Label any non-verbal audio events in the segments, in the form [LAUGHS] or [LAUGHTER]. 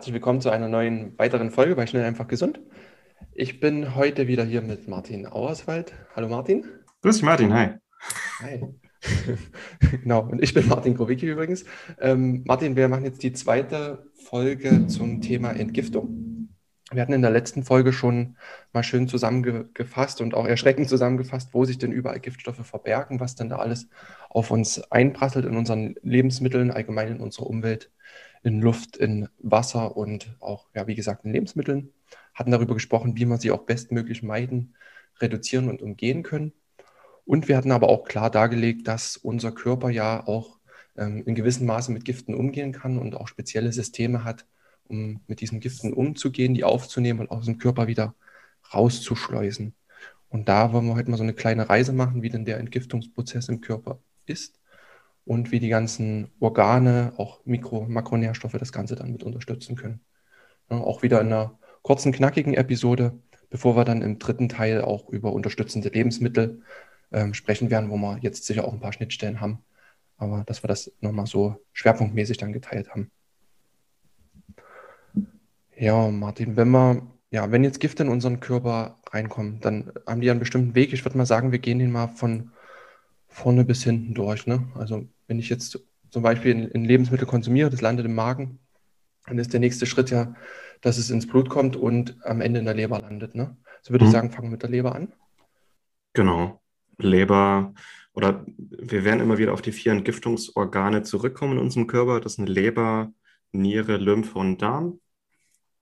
Herzlich willkommen zu einer neuen weiteren Folge bei Schnell einfach gesund. Ich bin heute wieder hier mit Martin Auerswald. Hallo Martin. Grüß dich Martin, hi. Hi. [LAUGHS] genau, und ich bin Martin Krowicki übrigens. Ähm, Martin, wir machen jetzt die zweite Folge zum Thema Entgiftung. Wir hatten in der letzten Folge schon mal schön zusammengefasst und auch erschreckend zusammengefasst, wo sich denn überall Giftstoffe verbergen, was denn da alles auf uns einprasselt in unseren Lebensmitteln, allgemein in unserer Umwelt, in Luft, in Wasser und auch, ja, wie gesagt, in Lebensmitteln. Hatten darüber gesprochen, wie man sie auch bestmöglich meiden, reduzieren und umgehen können. Und wir hatten aber auch klar dargelegt, dass unser Körper ja auch ähm, in gewissem Maße mit Giften umgehen kann und auch spezielle Systeme hat, um mit diesen Giften umzugehen, die aufzunehmen und aus dem Körper wieder rauszuschleusen. Und da wollen wir heute mal so eine kleine Reise machen, wie denn der Entgiftungsprozess im Körper ist und wie die ganzen Organe, auch Mikro- und Makronährstoffe das Ganze dann mit unterstützen können. Ja, auch wieder in einer kurzen, knackigen Episode, bevor wir dann im dritten Teil auch über unterstützende Lebensmittel ähm, sprechen werden, wo wir jetzt sicher auch ein paar Schnittstellen haben. Aber dass wir das nochmal so schwerpunktmäßig dann geteilt haben. Ja, Martin, wenn wir, ja, wenn jetzt Gifte in unseren Körper reinkommen, dann haben die einen bestimmten Weg. Ich würde mal sagen, wir gehen den mal von vorne bis hinten durch. Ne? Also wenn ich jetzt zum Beispiel ein Lebensmittel konsumiere, das landet im Magen, dann ist der nächste Schritt ja, dass es ins Blut kommt und am Ende in der Leber landet. Ne? So würde mhm. ich sagen, fangen wir mit der Leber an. Genau. Leber oder wir werden immer wieder auf die vier Entgiftungsorgane zurückkommen in unserem Körper. Das sind Leber, Niere, Lymphe und Darm.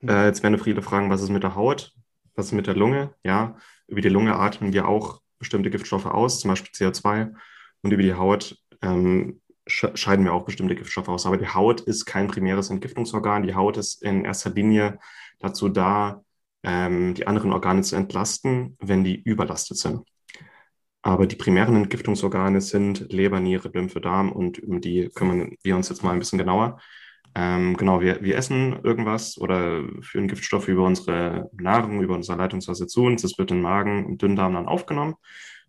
Mhm. Äh, jetzt werden viele fragen, was ist mit der Haut? Was ist mit der Lunge? Ja, über die Lunge atmen wir auch bestimmte Giftstoffe aus, zum Beispiel CO2. Und über die Haut ähm, scheiden wir auch bestimmte Giftstoffe aus. Aber die Haut ist kein primäres Entgiftungsorgan. Die Haut ist in erster Linie dazu da, ähm, die anderen Organe zu entlasten, wenn die überlastet sind. Aber die primären Entgiftungsorgane sind Leber, Niere, Lymphe, Darm und um die kümmern wir uns jetzt mal ein bisschen genauer. Ähm, genau, wir, wir essen irgendwas oder führen Giftstoffe über unsere Nahrung, über unser Leitungswasser zu uns. Es wird in Magen und Dünndarm dann aufgenommen.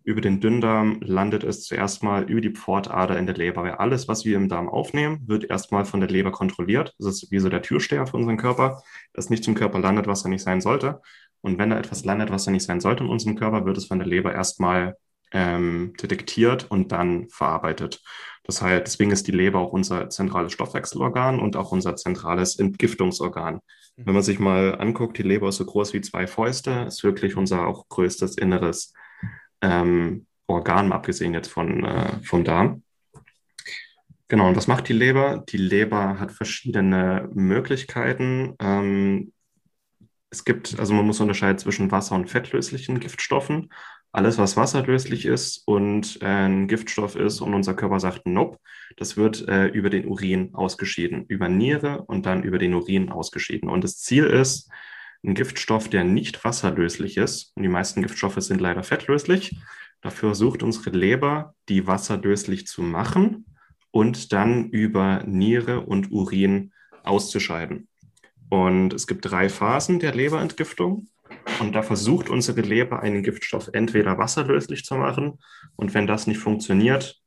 Über den Dünndarm landet es zuerst mal über die Pfortader in der Leber, weil alles, was wir im Darm aufnehmen, wird erstmal von der Leber kontrolliert. Das ist wie so der Türsteher für unseren Körper, dass nicht zum Körper landet, was er nicht sein sollte. Und wenn da etwas landet, was er nicht sein sollte in unserem Körper, wird es von der Leber erstmal ähm, detektiert und dann verarbeitet. Das heißt, deswegen ist die Leber auch unser zentrales Stoffwechselorgan und auch unser zentrales Entgiftungsorgan. Mhm. Wenn man sich mal anguckt, die Leber ist so groß wie zwei Fäuste, ist wirklich unser auch größtes inneres ähm, Organ, abgesehen jetzt von, äh, vom Darm. Genau, und was macht die Leber? Die Leber hat verschiedene Möglichkeiten. Ähm, es gibt, also man muss unterscheiden zwischen wasser- und fettlöslichen Giftstoffen alles, was wasserlöslich ist und äh, ein Giftstoff ist und unser Körper sagt, nope, das wird äh, über den Urin ausgeschieden, über Niere und dann über den Urin ausgeschieden. Und das Ziel ist, ein Giftstoff, der nicht wasserlöslich ist, und die meisten Giftstoffe sind leider fettlöslich, dafür versucht unsere Leber, die wasserlöslich zu machen und dann über Niere und Urin auszuscheiden. Und es gibt drei Phasen der Leberentgiftung. Und da versucht unsere Leber einen Giftstoff entweder wasserlöslich zu machen und wenn das nicht funktioniert,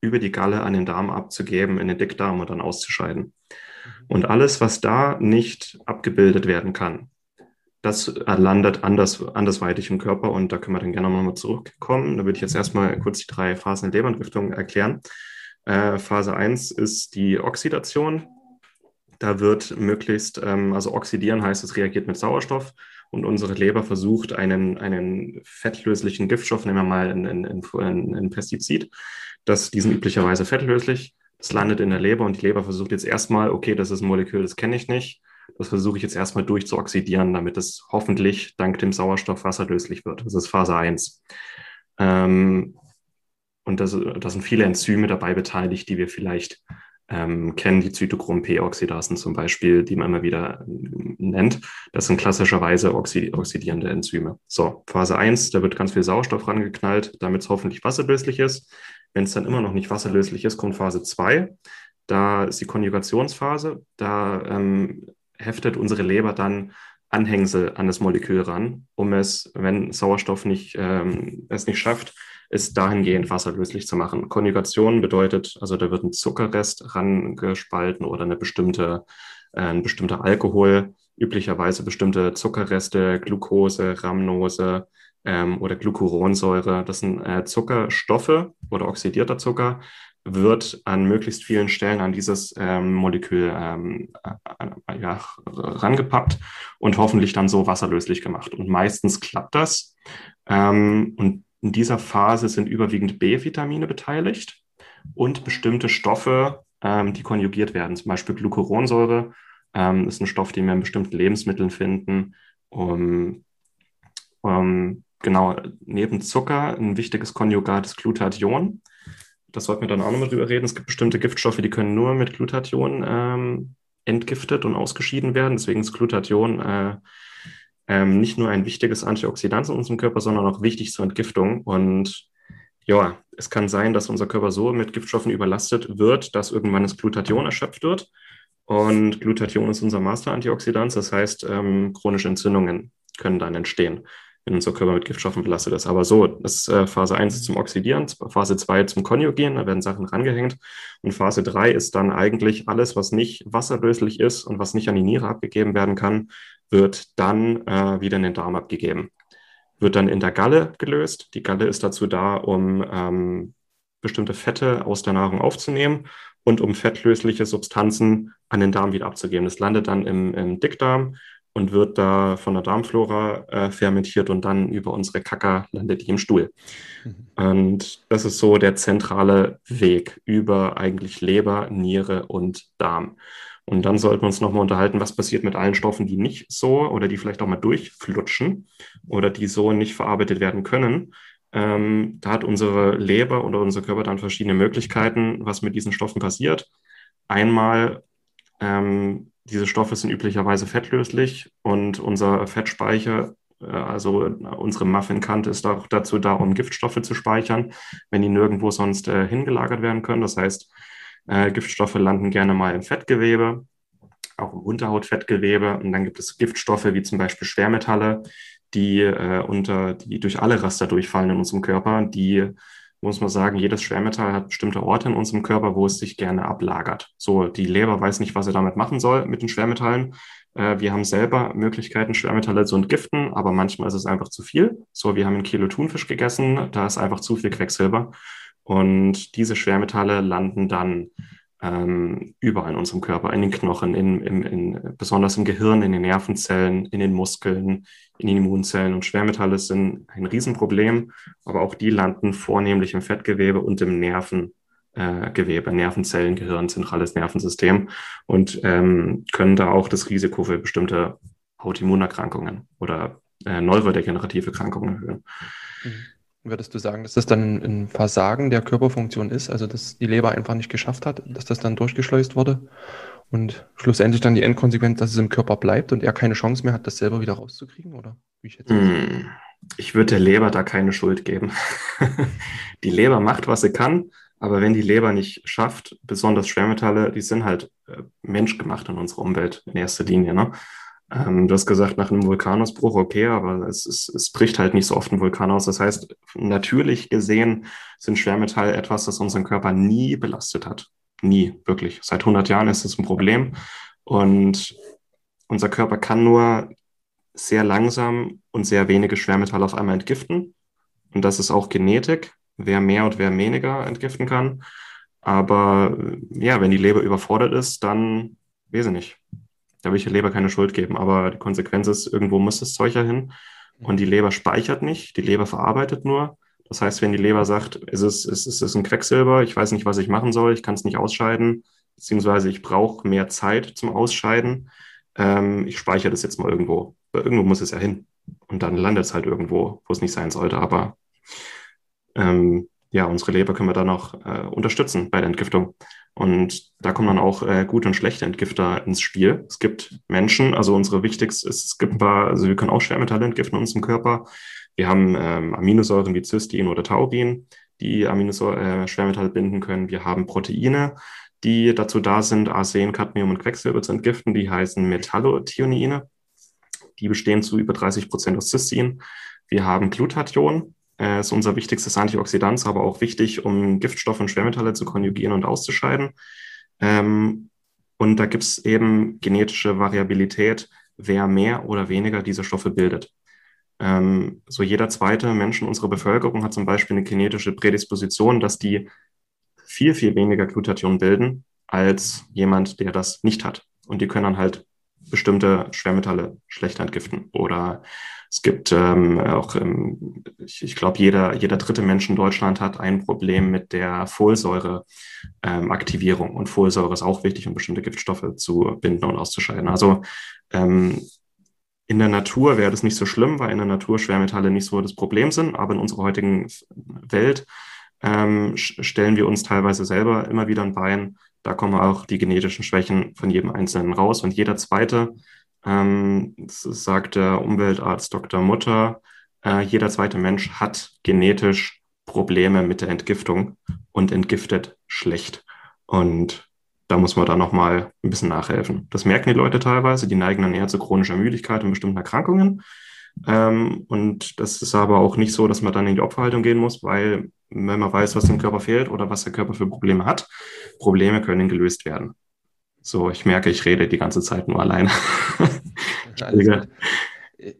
über die Galle an den Darm abzugeben, in den Dickdarm und dann auszuscheiden. Und alles, was da nicht abgebildet werden kann, das landet anders, andersweitig im Körper und da können wir dann gerne nochmal zurückkommen. Da würde ich jetzt erstmal kurz die drei Phasen der Leberentgiftung erklären. Äh, Phase 1 ist die Oxidation. Da wird möglichst, ähm, also oxidieren heißt, es reagiert mit Sauerstoff und unsere Leber versucht, einen, einen fettlöslichen Giftstoff, nehmen wir mal ein, ein, ein, Pestizid, das diesen üblicherweise fettlöslich, das landet in der Leber und die Leber versucht jetzt erstmal, okay, das ist ein Molekül, das kenne ich nicht, das versuche ich jetzt erstmal durchzuoxidieren, damit es hoffentlich dank dem Sauerstoff wasserlöslich wird. Das ist Phase 1. Ähm, und da sind viele Enzyme dabei beteiligt, die wir vielleicht ähm, kennen die Zytochrom-P-Oxidasen zum Beispiel, die man immer wieder nennt. Das sind klassischerweise oxidierende Enzyme. So, Phase 1, da wird ganz viel Sauerstoff rangeknallt, damit es hoffentlich wasserlöslich ist. Wenn es dann immer noch nicht wasserlöslich ist, kommt Phase 2. Da ist die Konjugationsphase. Da ähm, heftet unsere Leber dann Anhängsel an das Molekül ran, um es, wenn Sauerstoff nicht, ähm, es nicht schafft, es dahingehend wasserlöslich zu machen. Konjugation bedeutet, also da wird ein Zuckerrest rangespalten oder eine bestimmte, äh, ein bestimmter Alkohol, üblicherweise bestimmte Zuckerreste, Glucose, Rhamnose ähm, oder Glucuronsäure. Das sind äh, Zuckerstoffe oder oxidierter Zucker, wird an möglichst vielen Stellen an dieses ähm, Molekül ähm, äh, ja, rangepackt und hoffentlich dann so wasserlöslich gemacht. Und meistens klappt das. Ähm, und in dieser Phase sind überwiegend B-Vitamine beteiligt und bestimmte Stoffe, ähm, die konjugiert werden. Zum Beispiel Glucuronsäure ähm, ist ein Stoff, den wir in bestimmten Lebensmitteln finden. Um, um, genau, neben Zucker ein wichtiges Konjugat ist Glutathion das sollten wir dann auch nochmal drüber reden. Es gibt bestimmte Giftstoffe, die können nur mit Glutathion ähm, entgiftet und ausgeschieden werden. Deswegen ist Glutathion äh, ähm, nicht nur ein wichtiges Antioxidant in unserem Körper, sondern auch wichtig zur Entgiftung. Und ja, es kann sein, dass unser Körper so mit Giftstoffen überlastet wird, dass irgendwann das Glutathion erschöpft wird. Und Glutathion ist unser Master-Antioxidant, das heißt, ähm, chronische Entzündungen können dann entstehen wenn unser Körper mit Giftstoffen belastet ist. Aber so, das ist äh, Phase 1 zum Oxidieren, Phase 2 zum Konjugieren, da werden Sachen rangehängt. Und Phase 3 ist dann eigentlich alles, was nicht wasserlöslich ist und was nicht an die Niere abgegeben werden kann, wird dann äh, wieder in den Darm abgegeben. Wird dann in der Galle gelöst. Die Galle ist dazu da, um ähm, bestimmte Fette aus der Nahrung aufzunehmen und um fettlösliche Substanzen an den Darm wieder abzugeben. Das landet dann im, im Dickdarm und wird da von der Darmflora äh, fermentiert und dann über unsere Kacker landet die im Stuhl. Mhm. Und das ist so der zentrale Weg über eigentlich Leber, Niere und Darm. Und dann sollten wir uns nochmal unterhalten, was passiert mit allen Stoffen, die nicht so oder die vielleicht auch mal durchflutschen oder die so nicht verarbeitet werden können. Ähm, da hat unsere Leber oder unser Körper dann verschiedene Möglichkeiten, was mit diesen Stoffen passiert. Einmal ähm, diese Stoffe sind üblicherweise fettlöslich und unser Fettspeicher, äh, also unsere Muffinkante ist auch dazu da, um Giftstoffe zu speichern, wenn die nirgendwo sonst äh, hingelagert werden können. Das heißt, äh, Giftstoffe landen gerne mal im Fettgewebe, auch im Unterhautfettgewebe. Und dann gibt es Giftstoffe wie zum Beispiel Schwermetalle, die äh, unter, die durch alle Raster durchfallen in unserem Körper, die muss man sagen, jedes Schwermetall hat bestimmte Orte in unserem Körper, wo es sich gerne ablagert. So, die Leber weiß nicht, was sie damit machen soll mit den Schwermetallen. Äh, wir haben selber Möglichkeiten, Schwermetalle zu entgiften, aber manchmal ist es einfach zu viel. So, wir haben ein Kilo Thunfisch gegessen, da ist einfach zu viel Quecksilber. Und diese Schwermetalle landen dann ähm, überall in unserem Körper, in den Knochen, in, in, in, besonders im Gehirn, in den Nervenzellen, in den Muskeln, in den Immunzellen. Und Schwermetalle sind ein Riesenproblem, aber auch die landen vornehmlich im Fettgewebe und im Nervengewebe, äh, Nervenzellen, Gehirn, zentrales Nervensystem und ähm, können da auch das Risiko für bestimmte Autoimmunerkrankungen oder äh, neurodegenerative Erkrankungen erhöhen. Mhm. Würdest du sagen, dass das dann ein Versagen der Körperfunktion ist, also dass die Leber einfach nicht geschafft hat, dass das dann durchgeschleust wurde und schlussendlich dann die Endkonsequenz, dass es im Körper bleibt und er keine Chance mehr hat, das selber wieder rauszukriegen, oder? Wie ich, hm, ich würde der Leber da keine Schuld geben. [LAUGHS] die Leber macht, was sie kann, aber wenn die Leber nicht schafft, besonders Schwermetalle, die sind halt äh, menschgemacht in unserer Umwelt in erster Linie. Ne? Ähm, du hast gesagt, nach einem Vulkanausbruch, okay, aber es, es, es bricht halt nicht so oft ein Vulkan aus. Das heißt, natürlich gesehen sind Schwermetalle etwas, das unseren Körper nie belastet hat. Nie, wirklich. Seit 100 Jahren ist es ein Problem. Und unser Körper kann nur sehr langsam und sehr wenige Schwermetalle auf einmal entgiften. Und das ist auch Genetik, wer mehr und wer weniger entgiften kann. Aber ja, wenn die Leber überfordert ist, dann weiß ich nicht da will ich der Leber keine Schuld geben. Aber die Konsequenz ist, irgendwo muss das Zeug ja hin. Und die Leber speichert nicht, die Leber verarbeitet nur. Das heißt, wenn die Leber sagt, es ist, es ist, ein Quecksilber, ich weiß nicht, was ich machen soll, ich kann es nicht ausscheiden, beziehungsweise ich brauche mehr Zeit zum Ausscheiden, ähm, ich speichere das jetzt mal irgendwo. Irgendwo muss es ja hin. Und dann landet es halt irgendwo, wo es nicht sein sollte. Aber ähm, ja, unsere Leber können wir dann auch äh, unterstützen bei der Entgiftung. Und da kommen dann auch äh, gute und schlechte Entgifter ins Spiel. Es gibt Menschen, also unsere wichtigste ist, es gibt ein paar, also wir können auch Schwermetalle entgiften in unserem Körper. Wir haben ähm, Aminosäuren wie Cystein oder Taurin, die Aminosäuren, äh, Schwermetalle binden können. Wir haben Proteine, die dazu da sind, Arsen, Cadmium und Quecksilber zu entgiften. Die heißen Metallothionine. Die bestehen zu über 30 Prozent aus Cystein. Wir haben Glutathion, äh, ist unser wichtigstes Antioxidant, aber auch wichtig, um Giftstoffe und Schwermetalle zu konjugieren und auszuscheiden. Ähm, und da gibt es eben genetische Variabilität, wer mehr oder weniger diese Stoffe bildet. Ähm, so jeder zweite Mensch in unserer Bevölkerung hat zum Beispiel eine genetische Prädisposition, dass die viel, viel weniger Glutathion bilden als jemand, der das nicht hat. Und die können dann halt bestimmte Schwermetalle schlechter entgiften. Oder es gibt ähm, auch, ähm, ich, ich glaube, jeder, jeder dritte Mensch in Deutschland hat ein Problem mit der Folsäureaktivierung. Ähm, und Folsäure ist auch wichtig, um bestimmte Giftstoffe zu binden und auszuscheiden. Also ähm, in der Natur wäre das nicht so schlimm, weil in der Natur Schwermetalle nicht so das Problem sind. Aber in unserer heutigen Welt ähm, stellen wir uns teilweise selber immer wieder ein Bein. Da kommen auch die genetischen Schwächen von jedem Einzelnen raus. Und jeder zweite, ähm, sagt der Umweltarzt Dr. Mutter, äh, jeder zweite Mensch hat genetisch Probleme mit der Entgiftung und entgiftet schlecht. Und da muss man dann nochmal ein bisschen nachhelfen. Das merken die Leute teilweise, die neigen dann eher zu chronischer Müdigkeit und bestimmten Erkrankungen. Ähm, und das ist aber auch nicht so, dass man dann in die Opferhaltung gehen muss, weil wenn man weiß, was dem Körper fehlt oder was der Körper für Probleme hat, Probleme können gelöst werden. So, ich merke, ich rede die ganze Zeit nur alleine. [LAUGHS]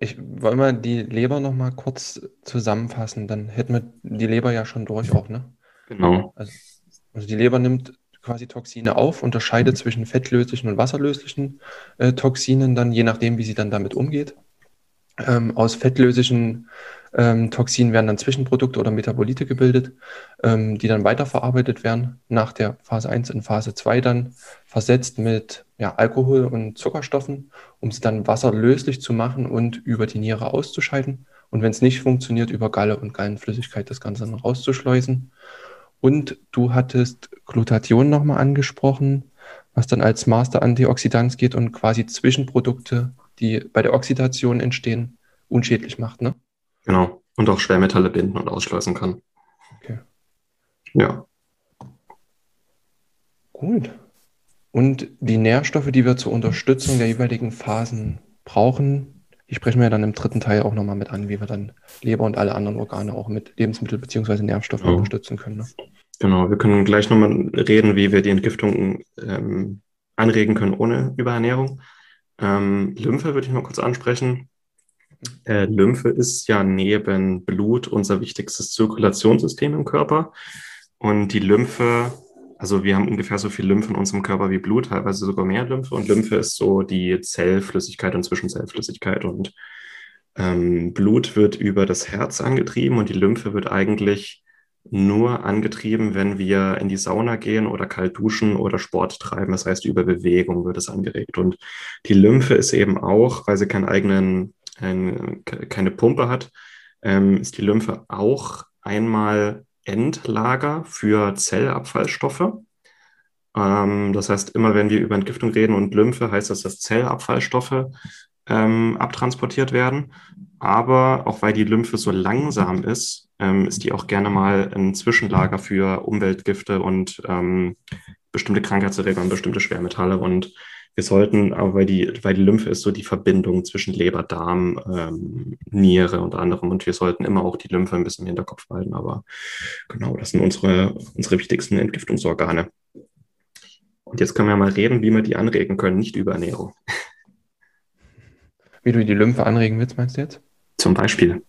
ich wollte mal die Leber noch mal kurz zusammenfassen, dann hätten wir die Leber ja schon durch auch, ne? Genau. Also, also die Leber nimmt quasi Toxine auf, unterscheidet zwischen fettlöslichen und wasserlöslichen äh, Toxinen, dann je nachdem, wie sie dann damit umgeht. Ähm, aus fettlöslichen ähm, Toxinen werden dann Zwischenprodukte oder Metabolite gebildet, ähm, die dann weiterverarbeitet werden, nach der Phase 1 in Phase 2 dann versetzt mit ja, Alkohol und Zuckerstoffen, um sie dann wasserlöslich zu machen und über die Niere auszuscheiden. Und wenn es nicht funktioniert, über Galle und Gallenflüssigkeit das Ganze dann rauszuschleusen. Und du hattest Glutathion nochmal angesprochen, was dann als Master-Antioxidant geht und quasi Zwischenprodukte, die bei der Oxidation entstehen, unschädlich macht, ne? Genau. Und auch Schwermetalle binden und ausschleusen kann. Okay. Ja. Gut. Und die Nährstoffe, die wir zur Unterstützung der jeweiligen Phasen brauchen, die sprechen wir dann im dritten Teil auch nochmal mit an, wie wir dann Leber und alle anderen Organe auch mit Lebensmittel- bzw. Nährstoffen genau. unterstützen können. Ne? Genau, wir können gleich nochmal reden, wie wir die Entgiftung ähm, anregen können ohne Überernährung. Ähm, Lymphe würde ich mal kurz ansprechen. Äh, Lymphe ist ja neben Blut unser wichtigstes Zirkulationssystem im Körper. Und die Lymphe, also wir haben ungefähr so viel Lymphe in unserem Körper wie Blut, teilweise sogar mehr Lymphe. Und Lymphe ist so die Zellflüssigkeit und Zwischenzellflüssigkeit. Und ähm, Blut wird über das Herz angetrieben und die Lymphe wird eigentlich nur angetrieben, wenn wir in die Sauna gehen oder kalt duschen oder Sport treiben. Das heißt, über Bewegung wird es angeregt. Und die Lymphe ist eben auch, weil sie keinen eigenen ein, keine Pumpe hat, ähm, ist die Lymphe auch einmal Endlager für Zellabfallstoffe. Ähm, das heißt, immer wenn wir über Entgiftung reden und Lymphe, heißt das, dass Zellabfallstoffe ähm, abtransportiert werden. Aber auch weil die Lymphe so langsam ist, ähm, ist die auch gerne mal ein Zwischenlager für Umweltgifte und ähm, bestimmte Krankheitserreger und bestimmte Schwermetalle. Und wir sollten, aber weil die, weil die Lymphe ist so die Verbindung zwischen Leber, Darm, ähm, Niere unter anderem und wir sollten immer auch die Lymphe ein bisschen im Hinterkopf halten. Aber genau, das sind unsere, unsere wichtigsten Entgiftungsorgane. Und jetzt können wir mal reden, wie wir die anregen können, nicht über Ernährung. Wie du die Lymphe anregen willst, meinst du jetzt? Zum Beispiel.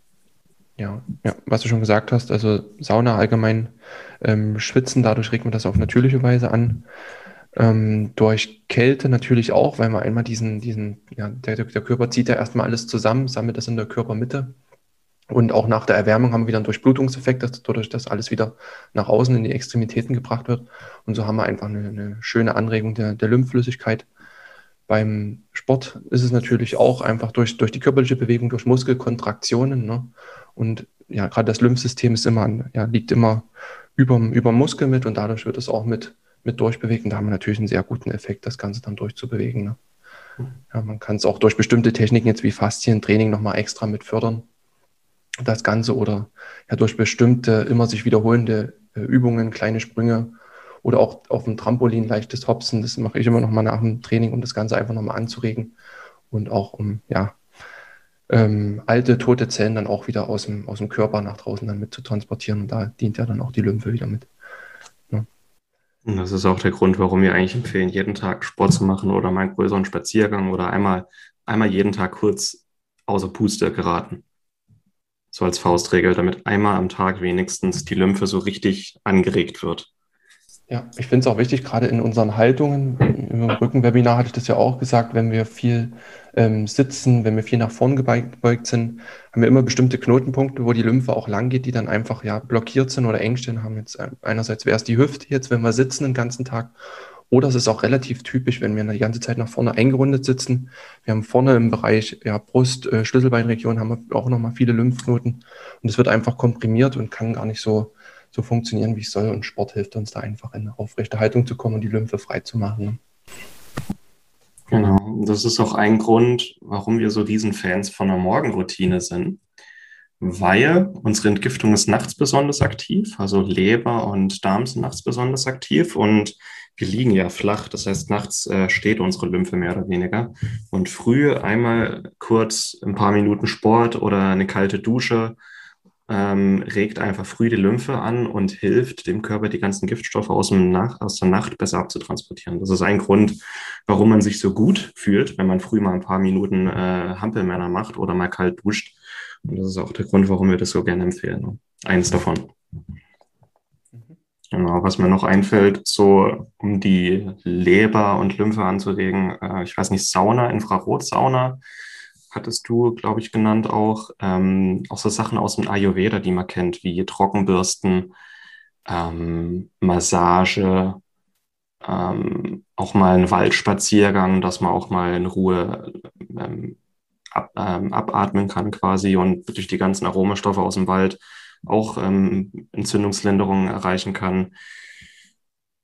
Ja, ja, was du schon gesagt hast, also Sauna allgemein ähm, schwitzen, dadurch regt man das auf natürliche Weise an. Ähm, durch Kälte natürlich auch, weil man einmal diesen, diesen, ja, der, der Körper zieht ja erstmal alles zusammen, sammelt das in der Körpermitte. Und auch nach der Erwärmung haben wir wieder einen Durchblutungseffekt, dass dadurch das alles wieder nach außen in die Extremitäten gebracht wird. Und so haben wir einfach eine, eine schöne Anregung der, der Lymphflüssigkeit. Beim Sport ist es natürlich auch einfach durch, durch die körperliche Bewegung, durch Muskelkontraktionen. Ne? Und ja, gerade das Lymphsystem ist immer, ja, liegt immer über, über Muskel mit und dadurch wird es auch mit, mit durchbewegt. Und da haben wir natürlich einen sehr guten Effekt, das Ganze dann durchzubewegen. Ne? Ja, man kann es auch durch bestimmte Techniken jetzt wie Faszientraining nochmal extra mit fördern. Das Ganze oder ja, durch bestimmte immer sich wiederholende äh, Übungen, kleine Sprünge oder auch auf dem Trampolin leichtes Hopsen. Das mache ich immer noch mal nach dem Training, um das Ganze einfach nochmal anzuregen und auch um ja, ähm, alte, tote Zellen dann auch wieder aus dem, aus dem Körper nach draußen dann mit zu transportieren. Und da dient ja dann auch die Lymphe wieder mit. Ja. Und das ist auch der Grund, warum wir eigentlich empfehlen, jeden Tag Sport zu machen oder mal einen größeren Spaziergang oder einmal, einmal jeden Tag kurz außer Puste geraten. So als Faustregel, damit einmal am Tag wenigstens die Lymphe so richtig angeregt wird. Ja, ich finde es auch wichtig, gerade in unseren Haltungen. Im Rückenwebinar hatte ich das ja auch gesagt, wenn wir viel ähm, sitzen, wenn wir viel nach vorn gebeugt sind, haben wir immer bestimmte Knotenpunkte, wo die Lymphe auch lang geht, die dann einfach ja blockiert sind oder Engstellen haben. Jetzt äh, einerseits wäre es die Hüfte jetzt, wenn wir sitzen den ganzen Tag. Oder es ist auch relativ typisch, wenn wir die ganze Zeit nach vorne eingerundet sitzen. Wir haben vorne im Bereich ja, Brust, äh, Schlüsselbeinregion haben wir auch nochmal viele Lymphknoten. Und es wird einfach komprimiert und kann gar nicht so so funktionieren, wie es soll. Und Sport hilft uns da einfach in eine aufrechte Haltung zu kommen und die Lymphe frei zu machen. Ne? Genau, das ist auch ein Grund, warum wir so Riesenfans von der Morgenroutine sind, weil unsere Entgiftung ist nachts besonders aktiv, also Leber und Darm sind nachts besonders aktiv und wir liegen ja flach, das heißt, nachts äh, steht unsere Lymphe mehr oder weniger. Und früh einmal kurz ein paar Minuten Sport oder eine kalte Dusche ähm, regt einfach früh die Lymphe an und hilft dem Körper, die ganzen Giftstoffe aus, dem Nacht, aus der Nacht besser abzutransportieren. Das ist ein Grund, warum man sich so gut fühlt, wenn man früh mal ein paar Minuten äh, Hampelmänner macht oder mal kalt duscht. Und das ist auch der Grund, warum wir das so gerne empfehlen. Ne? Eins davon. Genau, was mir noch einfällt, so um die Leber und Lymphe anzuregen, äh, ich weiß nicht, Sauna, Infrarotsauna hattest du, glaube ich, genannt auch. Ähm, auch so Sachen aus dem Ayurveda, die man kennt, wie Trockenbürsten, ähm, Massage, ähm, auch mal ein Waldspaziergang, dass man auch mal in Ruhe ähm, ab, ähm, abatmen kann quasi und durch die ganzen Aromastoffe aus dem Wald auch ähm, Entzündungslinderungen erreichen kann.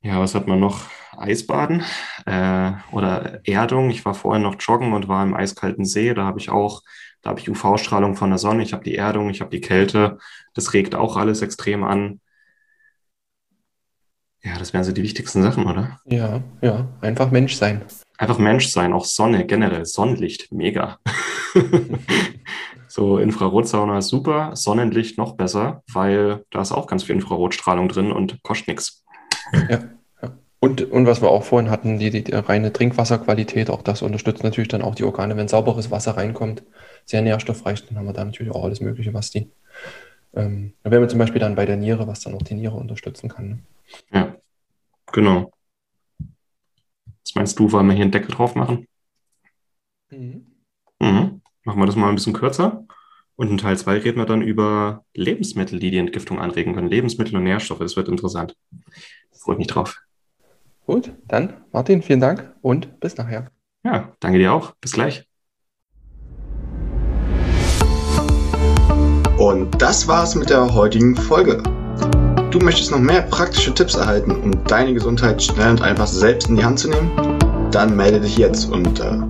Ja, was hat man noch? Eisbaden äh, oder Erdung. Ich war vorhin noch joggen und war im eiskalten See. Da habe ich auch, da habe ich UV-Strahlung von der Sonne, ich habe die Erdung, ich habe die Kälte. Das regt auch alles extrem an. Ja, das wären so die wichtigsten Sachen, oder? Ja, ja, einfach Mensch sein. Einfach Mensch sein, auch Sonne, generell Sonnenlicht, mega. [LAUGHS] so Infrarotsauna ist super, Sonnenlicht noch besser, weil da ist auch ganz viel Infrarotstrahlung drin und kostet nichts. Ja. Und, und was wir auch vorhin hatten, die, die, die, reine Trinkwasserqualität, auch das unterstützt natürlich dann auch die Organe. Wenn sauberes Wasser reinkommt, sehr nährstoffreich, dann haben wir da natürlich auch alles Mögliche, was die. Ähm, da wären wir zum Beispiel dann bei der Niere, was dann auch die Niere unterstützen kann. Ne? Ja, genau. Was meinst du, wollen wir hier einen Deckel drauf machen? Mhm. Mhm. Machen wir das mal ein bisschen kürzer. Und in Teil 2 reden wir dann über Lebensmittel, die die Entgiftung anregen können. Lebensmittel und Nährstoffe, das wird interessant. Freue mich drauf. Gut, dann Martin, vielen Dank und bis nachher. Ja, danke dir auch. Bis gleich. Und das war's mit der heutigen Folge. Du möchtest noch mehr praktische Tipps erhalten, um deine Gesundheit schnell und einfach selbst in die Hand zu nehmen? Dann melde dich jetzt unter